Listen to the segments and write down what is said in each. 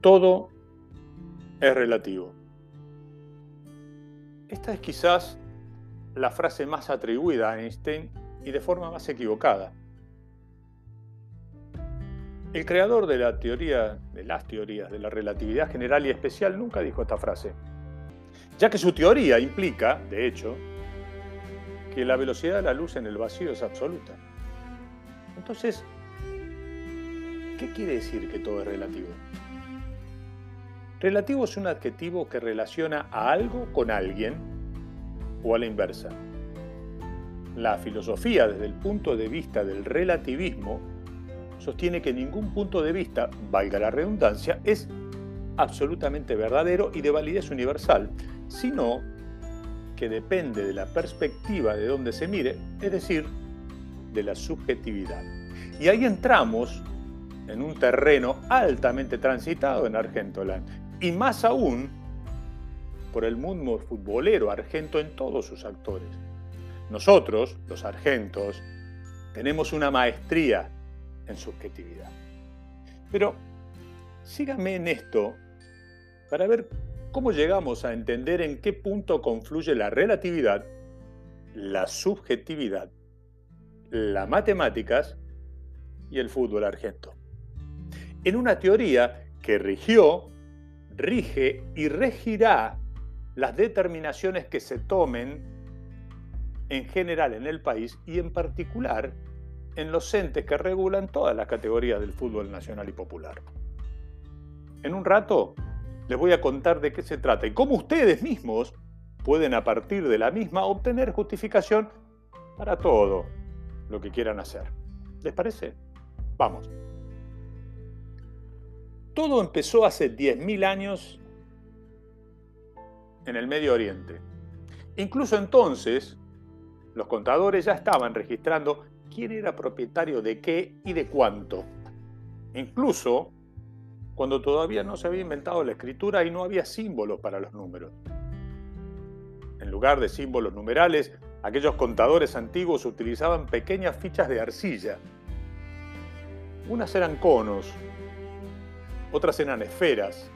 Todo es relativo. Esta es quizás la frase más atribuida a Einstein y de forma más equivocada. El creador de la teoría, de las teorías de la relatividad general y especial nunca dijo esta frase, ya que su teoría implica, de hecho, que la velocidad de la luz en el vacío es absoluta. Entonces, ¿qué quiere decir que todo es relativo? Relativo es un adjetivo que relaciona a algo con alguien o a la inversa. La filosofía desde el punto de vista del relativismo sostiene que ningún punto de vista, valga la redundancia, es absolutamente verdadero y de validez universal, sino que depende de la perspectiva de donde se mire, es decir, de la subjetividad. Y ahí entramos en un terreno altamente transitado en Argentoland, y más aún por el mundo futbolero argento en todos sus actores. Nosotros, los argentos, tenemos una maestría en subjetividad. Pero síganme en esto para ver cómo llegamos a entender en qué punto confluye la relatividad, la subjetividad, las matemáticas y el fútbol argento. En una teoría que rigió, rige y regirá las determinaciones que se tomen en general en el país y en particular en los entes que regulan todas las categorías del fútbol nacional y popular. En un rato les voy a contar de qué se trata y cómo ustedes mismos pueden a partir de la misma obtener justificación para todo lo que quieran hacer. ¿Les parece? Vamos. Todo empezó hace 10.000 años en el Medio Oriente. Incluso entonces, los contadores ya estaban registrando quién era propietario de qué y de cuánto. Incluso cuando todavía no se había inventado la escritura y no había símbolos para los números. En lugar de símbolos numerales, aquellos contadores antiguos utilizaban pequeñas fichas de arcilla. Unas eran conos, otras eran esferas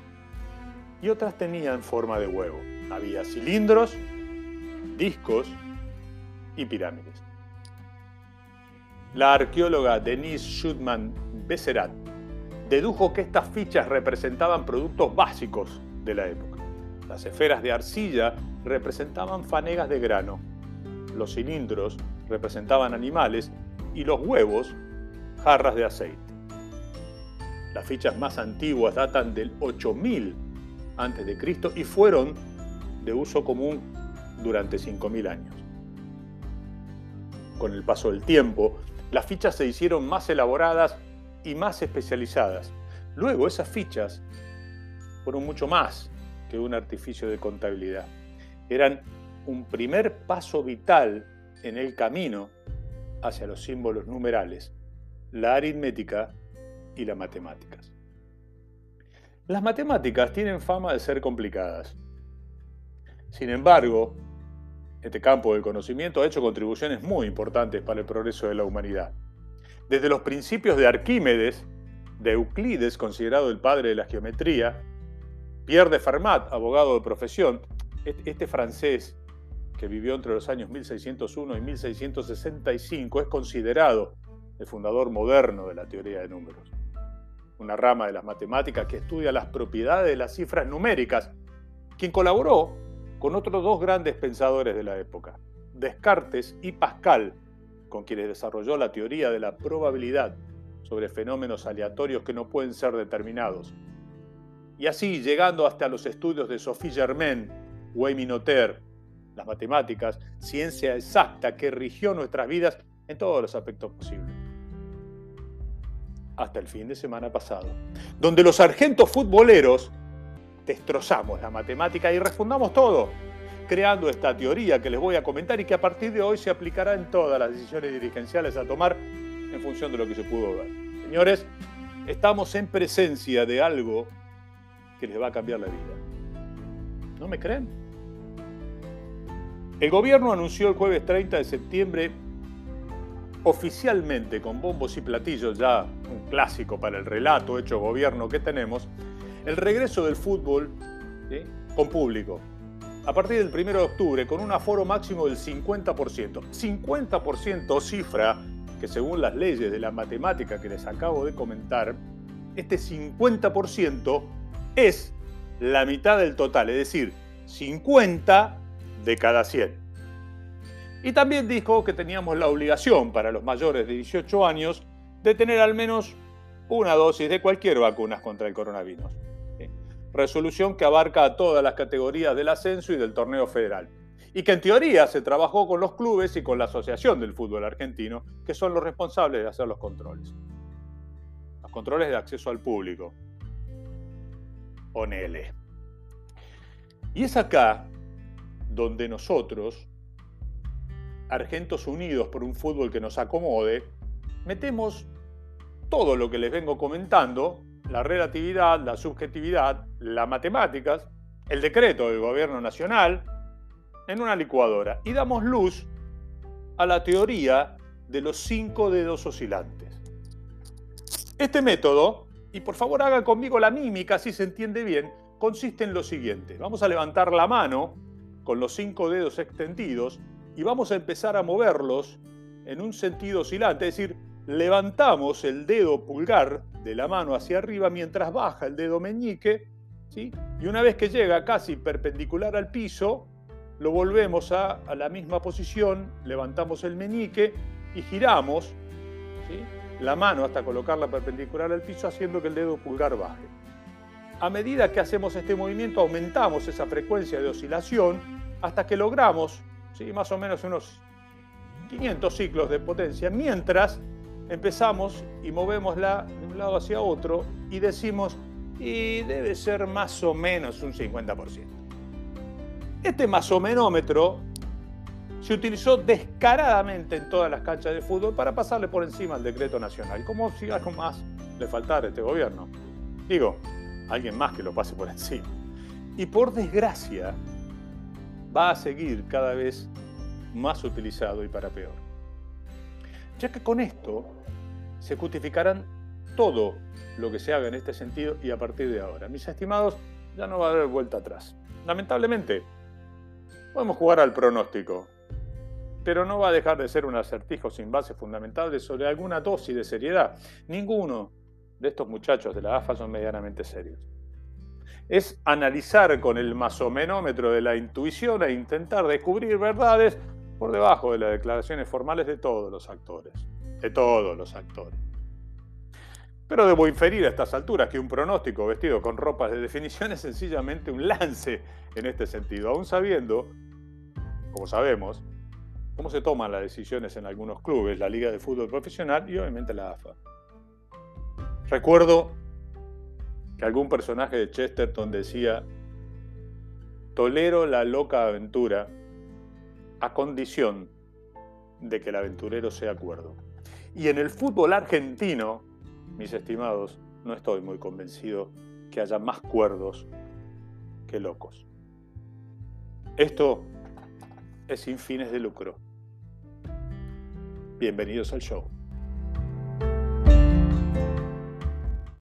y otras tenían forma de huevo. Había cilindros, discos y pirámides. La arqueóloga Denise Schutman Besserat dedujo que estas fichas representaban productos básicos de la época. Las esferas de arcilla representaban fanegas de grano, los cilindros representaban animales y los huevos jarras de aceite. Las fichas más antiguas datan del 8000 a.C. y fueron de uso común durante 5000 años. Con el paso del tiempo, las fichas se hicieron más elaboradas y más especializadas. Luego esas fichas fueron mucho más que un artificio de contabilidad. Eran un primer paso vital en el camino hacia los símbolos numerales, la aritmética y las matemáticas. Las matemáticas tienen fama de ser complicadas. Sin embargo, este campo del conocimiento ha hecho contribuciones muy importantes para el progreso de la humanidad. Desde los principios de Arquímedes, de Euclides, considerado el padre de la geometría, Pierre de Fermat, abogado de profesión, este francés que vivió entre los años 1601 y 1665, es considerado el fundador moderno de la teoría de números, una rama de las matemáticas que estudia las propiedades de las cifras numéricas, quien colaboró con otros dos grandes pensadores de la época, Descartes y Pascal, con quienes desarrolló la teoría de la probabilidad sobre fenómenos aleatorios que no pueden ser determinados. Y así, llegando hasta los estudios de Sophie Germain, Wayne Noter, las matemáticas, ciencia exacta que rigió nuestras vidas en todos los aspectos posibles. Hasta el fin de semana pasado, donde los sargentos futboleros destrozamos la matemática y respondamos todo, creando esta teoría que les voy a comentar y que a partir de hoy se aplicará en todas las decisiones dirigenciales a tomar en función de lo que se pudo ver. Señores, estamos en presencia de algo que les va a cambiar la vida. ¿No me creen? El gobierno anunció el jueves 30 de septiembre oficialmente con bombos y platillos, ya un clásico para el relato hecho gobierno que tenemos, el regreso del fútbol con público. A partir del 1 de octubre, con un aforo máximo del 50%. 50% cifra que según las leyes de la matemática que les acabo de comentar, este 50% es la mitad del total, es decir, 50 de cada 100. Y también dijo que teníamos la obligación para los mayores de 18 años de tener al menos una dosis de cualquier vacuna contra el coronavirus. Resolución que abarca a todas las categorías del ascenso y del torneo federal. Y que en teoría se trabajó con los clubes y con la Asociación del Fútbol Argentino, que son los responsables de hacer los controles. Los controles de acceso al público. Ponele. Y es acá donde nosotros, Argentos Unidos por un fútbol que nos acomode, metemos todo lo que les vengo comentando, la relatividad, la subjetividad, las matemáticas, el decreto del gobierno nacional, en una licuadora y damos luz a la teoría de los cinco dedos oscilantes. Este método, y por favor haga conmigo la mímica si se entiende bien, consiste en lo siguiente. Vamos a levantar la mano con los cinco dedos extendidos y vamos a empezar a moverlos en un sentido oscilante, es decir, levantamos el dedo pulgar de la mano hacia arriba mientras baja el dedo meñique, ¿sí? y una vez que llega casi perpendicular al piso, lo volvemos a, la misma posición, levantamos el meñique y giramos la mano hasta colocarla perpendicular al piso haciendo que el dedo pulgar baje. A medida que hacemos este movimiento aumentamos esa frecuencia de oscilación hasta que logramos ¿sí? más o menos unos 500 ciclos de potencia, mientras empezamos y movémosla de un lado hacia otro y decimos, y debe ser más o menos un 50%. Este masomenómetro se utilizó descaradamente en todas las canchas de fútbol para pasarle por encima al decreto nacional, como si algo más le faltara a este gobierno. Digo, alguien más que lo pase por encima. Y por desgracia, va a seguir cada vez más utilizado y para peor ya que con esto se justificarán todo lo que se haga en este sentido y a partir de ahora. Mis estimados, ya no va a haber vuelta atrás. Lamentablemente, podemos jugar al pronóstico, pero no va a dejar de ser un acertijo sin bases fundamentales sobre alguna dosis de seriedad. Ninguno de estos muchachos de la AFA son medianamente serios. Es analizar con el masomenómetro de la intuición e intentar descubrir verdades por debajo de las declaraciones formales de todos los actores, de todos los actores. Pero debo inferir a estas alturas que un pronóstico vestido con ropas de definición es sencillamente un lance en este sentido, aún sabiendo, como sabemos, cómo se toman las decisiones en algunos clubes, la Liga de Fútbol Profesional y obviamente la AFA. Recuerdo que algún personaje de Chesterton decía, tolero la loca aventura a condición de que el aventurero sea cuerdo. Y en el fútbol argentino, mis estimados, no estoy muy convencido que haya más cuerdos que locos. Esto es sin fines de lucro. Bienvenidos al show.